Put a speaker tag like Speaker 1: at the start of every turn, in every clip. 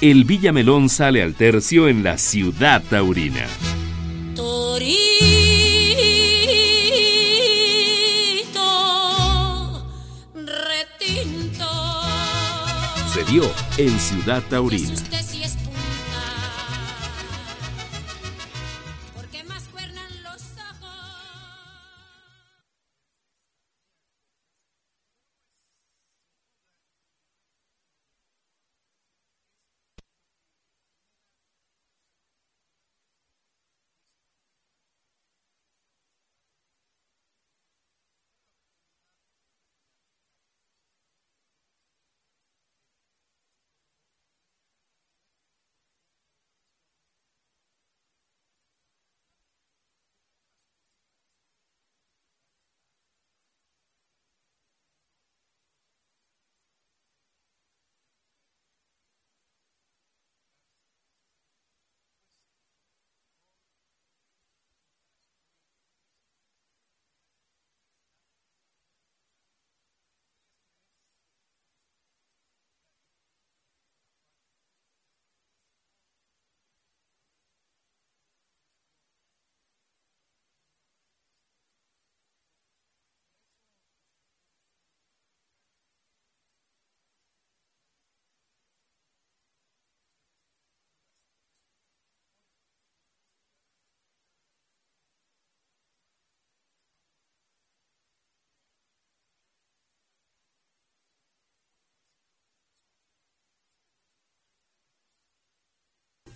Speaker 1: el Villamelón sale al tercio en la ciudad taurina. Se dio en Ciudad Taurina.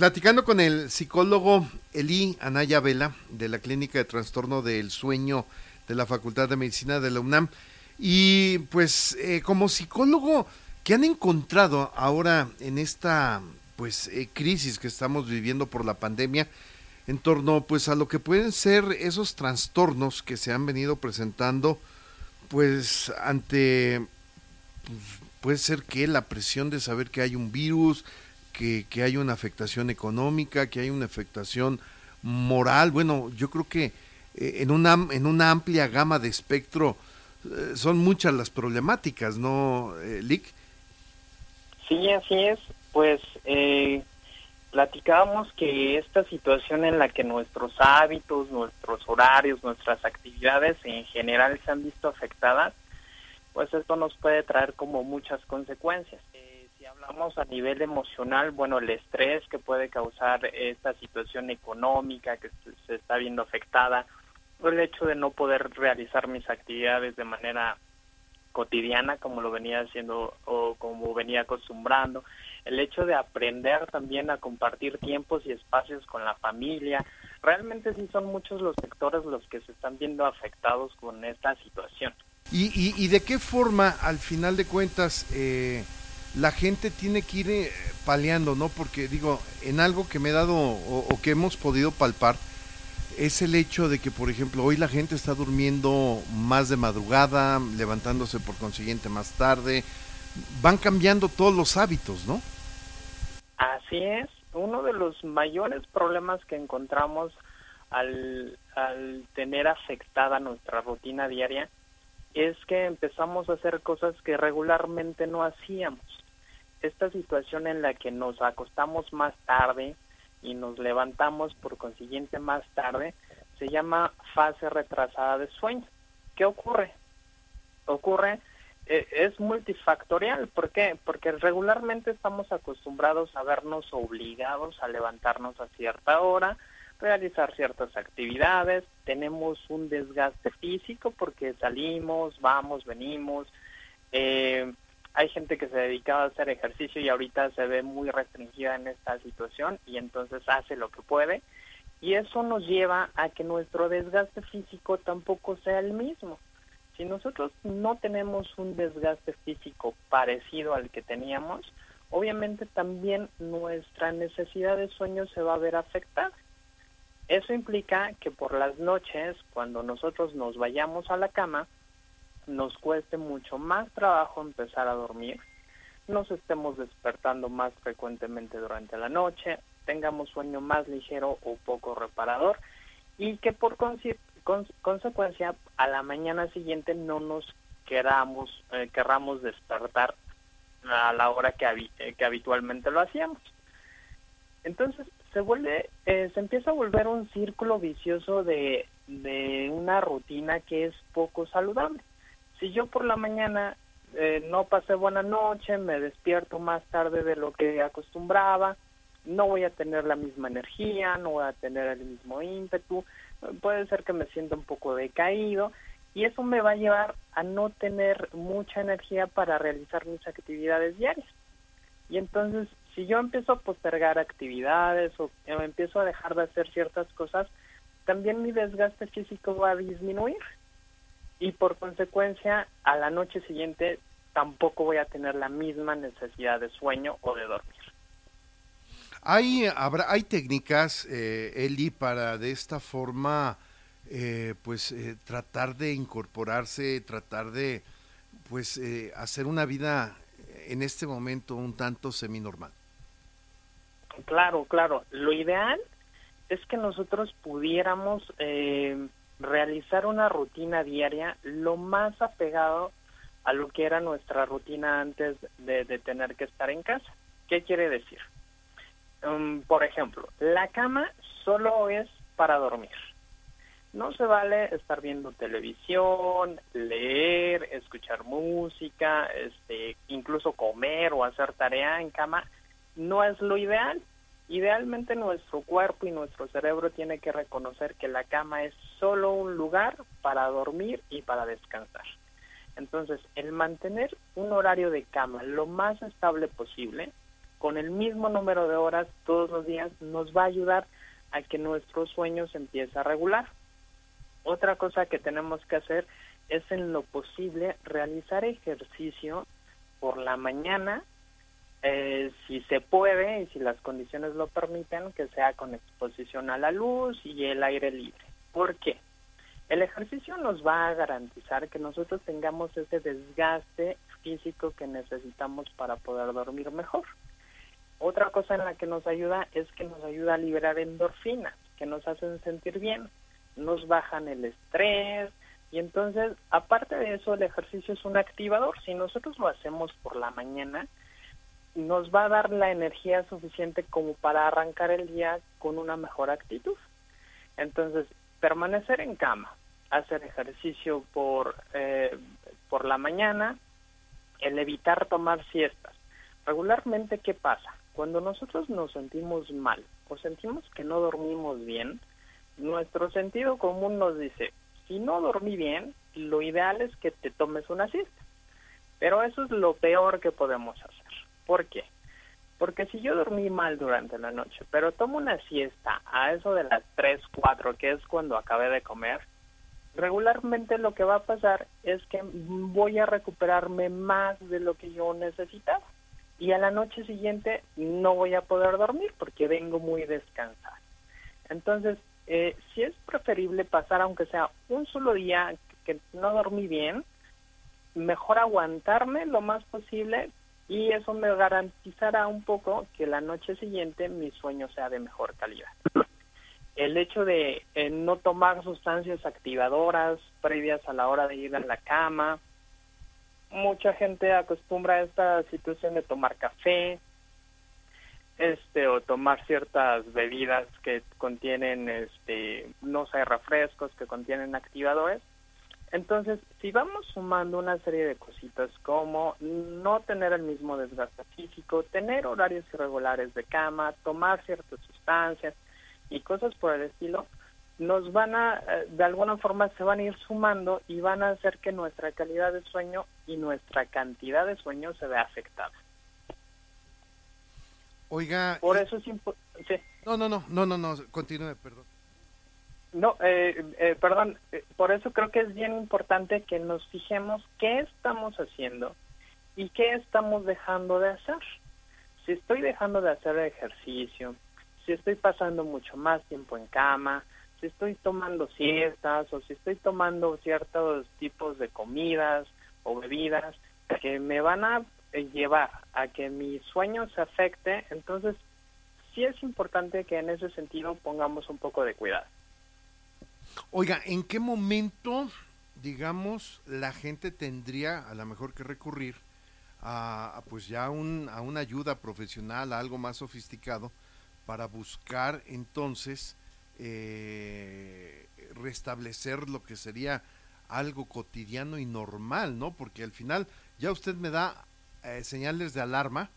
Speaker 2: Platicando con el psicólogo Eli Anaya Vela de la Clínica de Trastorno del Sueño de la Facultad de Medicina de la UNAM. Y pues eh, como psicólogo, ¿qué han encontrado ahora en esta pues eh, crisis que estamos viviendo por la pandemia en torno pues a lo que pueden ser esos trastornos que se han venido presentando pues ante pues, puede ser que la presión de saber que hay un virus, que, hay una afectación económica, que hay una afectación moral. Bueno, yo creo que eh, en, una, en una amplia gama de espectro eh, son muchas las problemáticas, ¿no, eh, Lick?
Speaker 3: Sí, así es. Pues platicábamos que esta situación en la que nuestros hábitos, nuestros horarios, nuestras actividades en general se han visto afectadas, pues esto nos puede traer como muchas consecuencias hablamos a nivel emocional, bueno, el estrés que puede causar esta situación económica que se está viendo afectada, el hecho de no poder realizar mis actividades de manera cotidiana como lo venía haciendo o como venía acostumbrando, el hecho de aprender también a compartir tiempos y espacios con la familia, realmente sí son muchos los sectores los que se están viendo afectados con esta situación.
Speaker 2: ¿Y, y, y de qué forma, al final de cuentas, eh, la gente tiene que ir eh, paliando, ¿no? Porque digo, en algo que me he dado o, que hemos podido palpar, es el hecho de que, por ejemplo, hoy la gente está durmiendo más de madrugada, levantándose por consiguiente más tarde, van cambiando todos los hábitos, ¿no?
Speaker 3: Así es, uno de los mayores problemas que encontramos al, al tener afectada nuestra rutina diaria es que empezamos a hacer cosas que regularmente no hacíamos esta situación en la que nos acostamos más tarde y nos levantamos por consiguiente más tarde se llama fase retrasada de sueño. ¿Qué ocurre? Ocurre, eh, es multifactorial. ¿Por qué? Porque regularmente estamos acostumbrados a vernos obligados a levantarnos a cierta hora, realizar ciertas actividades, tenemos un desgaste físico porque salimos, vamos, venimos, eh, hay gente que se dedicaba a hacer ejercicio y ahorita se ve muy restringida en esta situación y entonces hace lo que puede y eso nos lleva a que nuestro desgaste físico tampoco sea el mismo. Si nosotros no tenemos un desgaste físico parecido al que teníamos, obviamente también nuestra necesidad de sueño se va a ver afectada. Eso implica que por las noches, cuando nosotros nos vayamos a la cama, nos cueste mucho más trabajo empezar a dormir, nos estemos despertando más frecuentemente durante la noche, tengamos sueño más ligero o poco reparador y que por consecuencia a la mañana siguiente no nos queramos, eh, querramos despertar a la hora que, eh, que habitualmente lo hacíamos. Entonces se vuelve, eh, se empieza a volver un círculo vicioso de, de una rutina que es poco saludable. Si yo por la mañana eh, no pasé buena noche, me despierto más tarde de lo que acostumbraba, no voy a tener la misma energía, no voy a tener el mismo ímpetu, puede ser que me sienta un poco decaído y eso me va a llevar a no tener mucha energía para realizar mis actividades diarias. Y entonces, si yo empiezo a postergar actividades o empiezo a dejar de hacer ciertas cosas, también mi desgaste físico va a disminuir. Y por consecuencia, a la noche siguiente tampoco voy a tener la misma necesidad de sueño o de dormir.
Speaker 2: Hay, habrá, hay técnicas, eh, Eli, para de esta forma, eh, pues eh, tratar de incorporarse, tratar de, pues, eh, hacer una vida en este momento un tanto semi-normal.
Speaker 3: Claro, claro. Lo ideal es que nosotros pudiéramos eh, realizar una rutina diaria lo más apegado a lo que era nuestra rutina antes de, de tener que estar en casa. ¿Qué quiere decir? Um, por ejemplo, la cama solo es para dormir. No se vale estar viendo televisión, leer, escuchar música, este, incluso comer o hacer tarea en cama. No es lo ideal. Idealmente nuestro cuerpo y nuestro cerebro tiene que reconocer que la cama es solo un lugar para dormir y para descansar. Entonces, el mantener un horario de cama lo más estable posible, con el mismo número de horas todos los días, nos va a ayudar a que nuestro sueño se empiece a regular. Otra cosa que tenemos que hacer es en lo posible realizar ejercicio por la mañana, eh, si se puede y si las condiciones lo permiten, que sea con exposición a la luz y el aire libre. ¿Por qué? El ejercicio nos va a garantizar que nosotros tengamos ese desgaste físico que necesitamos para poder dormir mejor. Otra cosa en la que nos ayuda es que nos ayuda a liberar endorfinas, que nos hacen sentir bien nos bajan el estrés y entonces, aparte de eso, el ejercicio es un activador. Si nosotros lo hacemos por la mañana, nos va a dar la energía suficiente como para arrancar el día con una mejor actitud. Entonces, permanecer en cama, hacer ejercicio por, eh, por la mañana, el evitar tomar siestas. Regularmente, ¿qué pasa? Cuando nosotros nos sentimos mal o sentimos que no dormimos bien, nuestro sentido común nos dice, si no dormí bien, lo ideal es que te tomes una siesta. Pero eso es lo peor que podemos hacer. ¿Por qué? Porque si yo dormí mal durante la noche, pero tomo una siesta a eso de las 3, 4, que es cuando acabé de comer, regularmente lo que va a pasar es que voy a recuperarme más de lo que yo necesitaba. Y a la noche siguiente no voy a poder dormir porque vengo muy descansada. Entonces, eh, si es preferible pasar, aunque sea un solo día que no dormí bien, mejor aguantarme lo más posible y eso me garantizará un poco que la noche siguiente mi sueño sea de mejor calidad. El hecho de eh, no tomar sustancias activadoras previas a la hora de ir a la cama, mucha gente acostumbra a esta situación de tomar café, este o tomar ciertas bebidas que contienen este no sé refrescos que contienen activadores entonces si vamos sumando una serie de cositas como no tener el mismo desgaste físico tener horarios irregulares de cama tomar ciertas sustancias y cosas por el estilo nos van a eh, de alguna forma se van a ir sumando y van a hacer que nuestra calidad de sueño y nuestra cantidad de sueño se vea afectada
Speaker 2: Oiga.
Speaker 3: Por eso es importante.
Speaker 2: No, no, no, no, no, no, continúe, perdón.
Speaker 3: No, eh, eh, perdón, eh, por eso creo que es bien importante que nos fijemos qué estamos haciendo y qué estamos dejando de hacer. Si estoy dejando de hacer ejercicio, si estoy pasando mucho más tiempo en cama, si estoy tomando siestas o si estoy tomando ciertos tipos de comidas o bebidas que me van a eh, llevar a que mi sueño se afecte, entonces sí es importante que en ese sentido pongamos un poco de cuidado.
Speaker 2: Oiga, ¿en qué momento, digamos, la gente tendría a lo mejor que recurrir a, pues ya a una ayuda profesional, a algo más sofisticado, para buscar entonces eh, restablecer lo que sería algo cotidiano y normal, ¿no? Porque al final ya usted me da eh, señales de alarma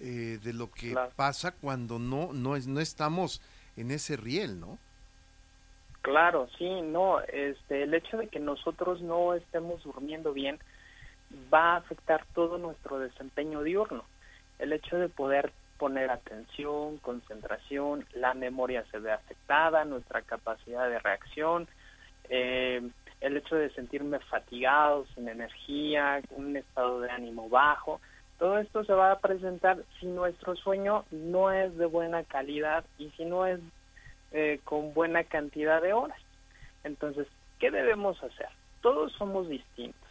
Speaker 2: eh, de lo que pasa cuando no no es, no estamos en ese riel, ¿no?
Speaker 3: Claro, sí, no, este, el hecho de que nosotros no estemos durmiendo bien va a afectar todo nuestro desempeño diurno. El hecho de poder poner atención, concentración, la memoria se ve afectada, nuestra capacidad de reacción, eh, el hecho de sentirme fatigado, sin energía, un estado de ánimo bajo, todo esto se va a presentar si nuestro sueño no es de buena calidad y si no es eh, con buena cantidad de horas. Entonces, ¿qué debemos hacer? Todos somos distintos.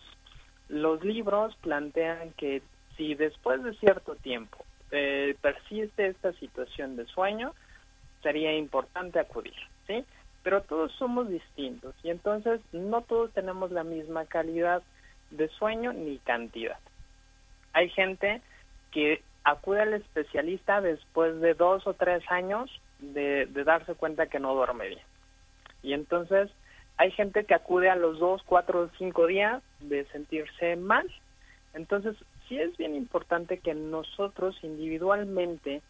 Speaker 3: Los libros plantean que si después de cierto tiempo eh, persiste esta situación de sueño, sería importante acudir, ¿sí? Pero todos somos distintos y entonces no todos tenemos la misma calidad de sueño ni cantidad. Hay gente que acude al especialista después de dos o tres años de, darse cuenta que no duerme bien. Y entonces hay gente que acude a los dos, cuatro cinco días de sentirse mal. Entonces sí es bien importante que nosotros individualmente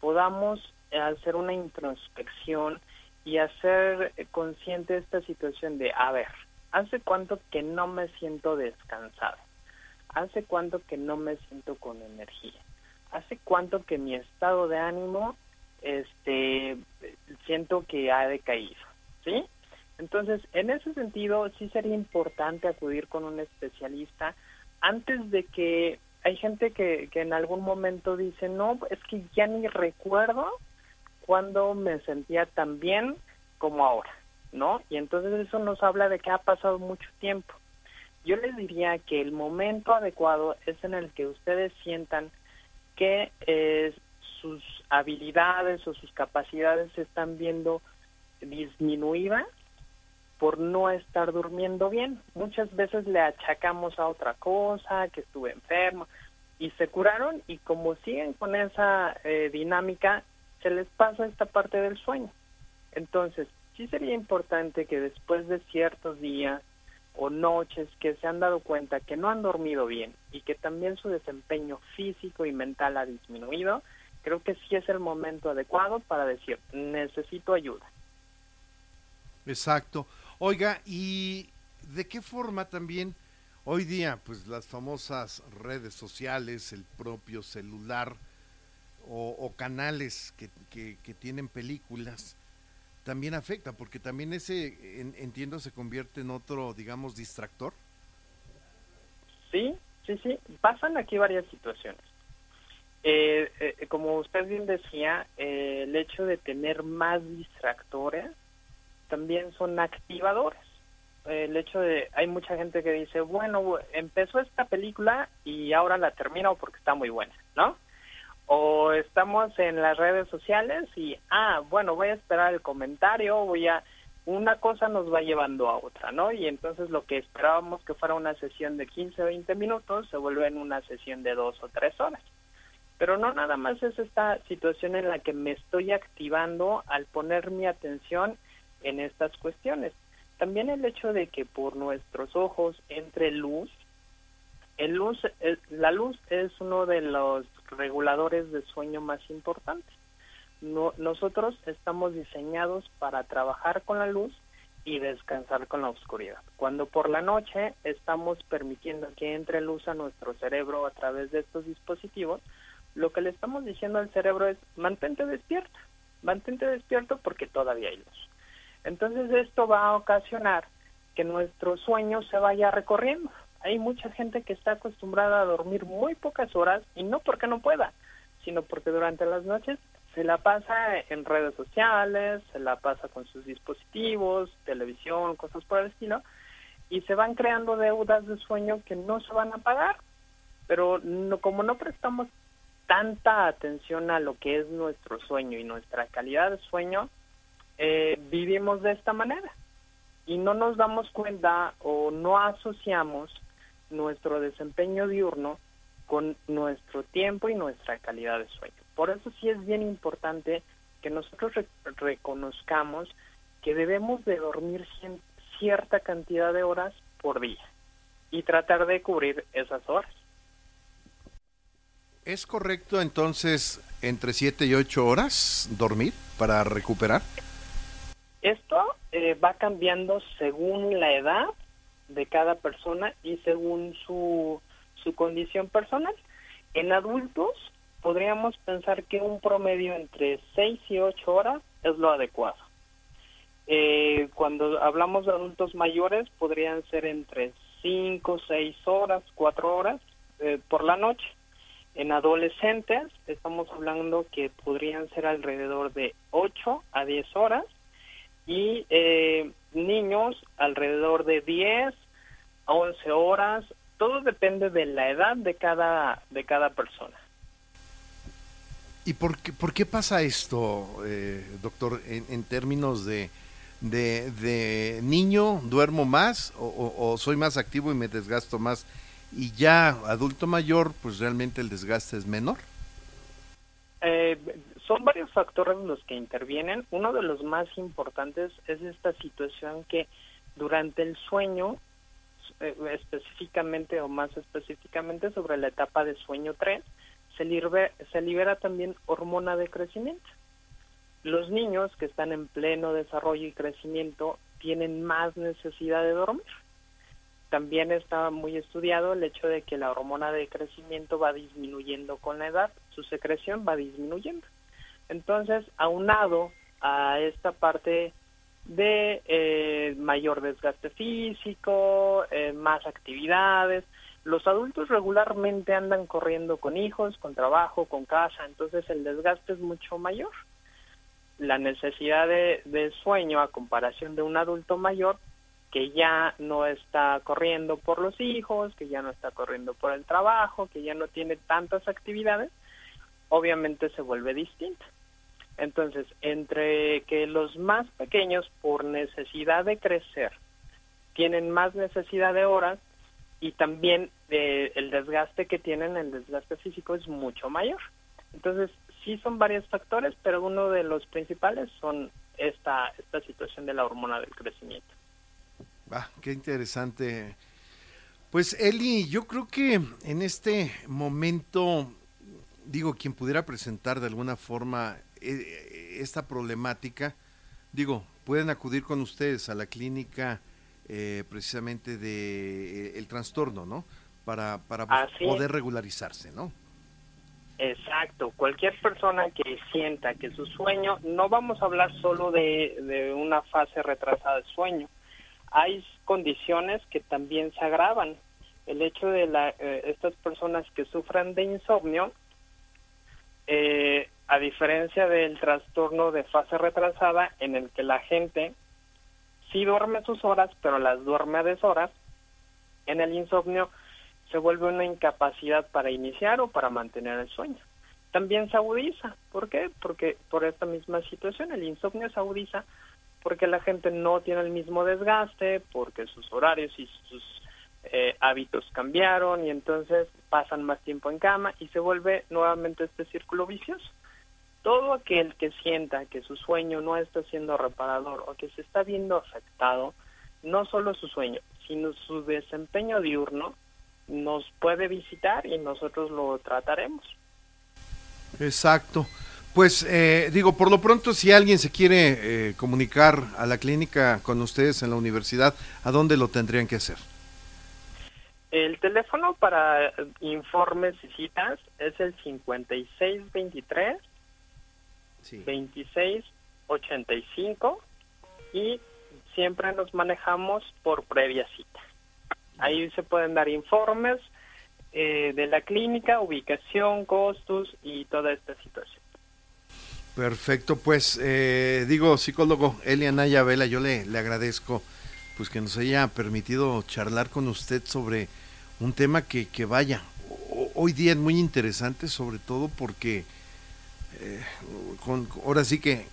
Speaker 3: podamos hacer una introspección y hacer consciente esta situación de, a ver, ¿hace cuánto que no me siento descansado? ¿Hace cuánto que no me siento con energía? ¿Hace cuánto que mi estado de ánimo este siento que ha decaído, ¿sí? Entonces, en ese sentido, sí sería importante acudir con un especialista antes de que hay gente que, en algún momento dice, no, es que ya ni recuerdo cuando me sentía tan bien como ahora, ¿no? Y entonces eso nos habla de que ha pasado mucho tiempo. Yo les diría que el momento adecuado es en el que ustedes sientan que eh, habilidades o sus capacidades se están viendo disminuidas por no estar durmiendo bien. Muchas veces le achacamos a otra cosa, que estuve enfermo, y se curaron y como siguen con esa eh, dinámica, se les pasa esta parte del sueño. Entonces, sí sería importante que después de ciertos días o noches que se han dado cuenta que no han dormido bien y que también su desempeño físico y mental ha disminuido, creo que sí es el momento adecuado para decir, necesito ayuda.
Speaker 2: Exacto. Oiga, ¿y de qué forma también hoy día, pues las famosas redes sociales, el propio celular o, canales que, que, tienen películas, también afecta, porque también ese, entiendo, se convierte en otro, digamos, distractor?
Speaker 3: Sí, sí, sí. Pasan aquí varias situaciones. Eh, eh, como usted bien decía, eh, el hecho de tener más distractores también son activadores. el hecho de, hay mucha gente que dice, bueno, empezó esta película y ahora la termino porque está muy buena, ¿no? o estamos en las redes sociales y, ah, bueno, voy a esperar el comentario, voy a, una cosa nos va llevando a otra, ¿no? Y entonces lo que esperábamos que fuera una sesión de 15 o 20 minutos se vuelve en una sesión de dos o tres horas. Pero no nada más es esta situación en la que me estoy activando al poner mi atención en estas cuestiones. También el hecho de que por nuestros ojos entre luz, el luz, la luz es uno de los reguladores de sueño más importantes. nosotros estamos diseñados para trabajar con la luz y descansar con la oscuridad. Cuando por la noche estamos permitiendo que entre luz a nuestro cerebro a través de estos dispositivos, lo que le estamos diciendo al cerebro es mantente despierto, mantente despierto porque todavía hay luz. Entonces esto va a ocasionar que nuestro sueño se vaya recorriendo hay mucha gente que está acostumbrada a dormir muy pocas horas y no porque no pueda, sino porque durante las noches se la pasa en redes sociales, se la pasa con sus dispositivos, televisión, cosas por el estilo, y se van creando deudas de sueño que no se van a pagar. Pero no, como no prestamos tanta atención a lo que es nuestro sueño y nuestra calidad de sueño, eh, vivimos de esta manera y no nos damos cuenta o no asociamos nuestro desempeño diurno con nuestro tiempo y nuestra calidad de sueño. Por eso sí es bien importante que nosotros reconozcamos que debemos de dormir cierta cantidad de horas por día y tratar de cubrir esas horas.
Speaker 2: ¿Es correcto entonces entre 7 y 8 horas dormir para recuperar?
Speaker 3: Esto eh, va cambiando según la edad de cada persona y según su, su condición personal. En adultos podríamos pensar que un promedio entre 6 y 8 horas es lo adecuado. Eh, cuando hablamos de adultos mayores podrían ser entre 5, 6 horas, 4 horas eh, por la noche. En adolescentes estamos hablando que podrían ser alrededor de 8 a 10 horas y eh, niños alrededor de 10 a 11 horas. Todo depende de la edad de cada, de cada persona.
Speaker 2: ¿Y por qué, por qué pasa esto, eh, doctor, en, términos de, de, niño duermo más o, soy más activo y me desgasto más? Y ya adulto mayor, pues realmente el desgaste es menor.
Speaker 3: Eh, son varios factores los que intervienen. Uno de los más importantes es esta situación que durante el sueño, eh, específicamente o más específicamente sobre la etapa de sueño 3, se libera, se libera también hormona de crecimiento. Los niños que están en pleno desarrollo y crecimiento tienen más necesidad de dormir. También está muy estudiado el hecho de que la hormona de crecimiento va disminuyendo con la edad, su secreción va disminuyendo. Entonces, aunado a esta parte de eh, mayor desgaste físico, eh, más actividades, los adultos regularmente andan corriendo con hijos, con trabajo, con casa, entonces el desgaste es mucho mayor. La necesidad de, de sueño a comparación de un adulto mayor que ya no está corriendo por los hijos, que ya no está corriendo por el trabajo, que ya no tiene tantas actividades, obviamente se vuelve distinta. Entonces, entre que los más pequeños, por necesidad de crecer, tienen más necesidad de horas y también eh, el desgaste que tienen, el desgaste físico es mucho mayor. Entonces, sí son varios factores, pero uno de los principales son esta, esta situación de la hormona del crecimiento.
Speaker 2: Ah, qué interesante. Pues Eli, yo creo que en este momento, digo, quien pudiera presentar de alguna forma eh, esta problemática, digo, pueden acudir con ustedes a la clínica eh, precisamente de eh, el trastorno, ¿no? Para, para poder regularizarse, ¿no?
Speaker 3: Exacto, cualquier persona que sienta que su sueño, no vamos a hablar solo de, de una fase retrasada de sueño, hay condiciones que también se agravan. El hecho de la, estas personas que sufran de insomnio, eh, a diferencia del trastorno de fase retrasada en el que la gente sí duerme sus horas, pero las duerme a deshoras, en el insomnio se vuelve una incapacidad para iniciar o para mantener el sueño. También se agudiza. ¿Por qué? Porque por esta misma situación el insomnio se agudiza porque la gente no tiene el mismo desgaste, porque sus horarios y sus eh, hábitos cambiaron y entonces pasan más tiempo en cama y se vuelve nuevamente este círculo vicioso todo aquel que sienta que su sueño no está siendo reparador o que se está viendo afectado, no solo su sueño, sino su desempeño diurno, nos puede visitar y nosotros lo trataremos.
Speaker 2: Exacto. Pues eh, digo, por lo pronto, si alguien se quiere eh, comunicar a la clínica con ustedes en la universidad, ¿a dónde lo tendrían que hacer?
Speaker 3: El teléfono para informes y citas es el 5623 2685 y siempre nos manejamos por previa cita. Ahí se pueden dar informes eh, de la clínica, ubicación, costos y toda esta situación.
Speaker 2: Perfecto, pues eh, digo, psicólogo Eliana Vela, yo le, le agradezco pues que nos haya permitido charlar con usted sobre un tema que, que vaya, hoy día es muy interesante, sobre todo porque eh, con, ahora sí que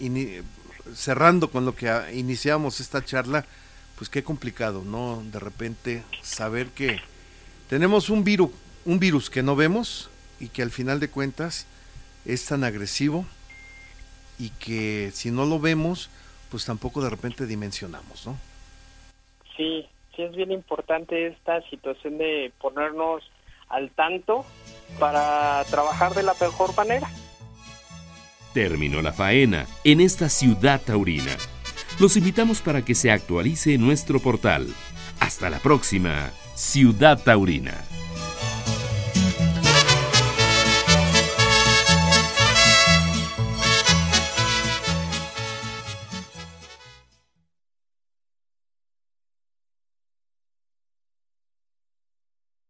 Speaker 2: cerrando con lo que iniciamos esta charla, pues qué complicado, ¿no? De repente saber que tenemos un virus, un virus que no vemos y que al final de cuentas es tan agresivo y que si no lo vemos, pues tampoco de repente dimensionamos, ¿no?
Speaker 3: Sí, sí es bien importante esta situación de ponernos al tanto para trabajar de la mejor manera.
Speaker 1: Terminó la faena en esta ciudad taurina. Los invitamos para que se actualice nuestro portal. Hasta la próxima, Ciudad Taurina.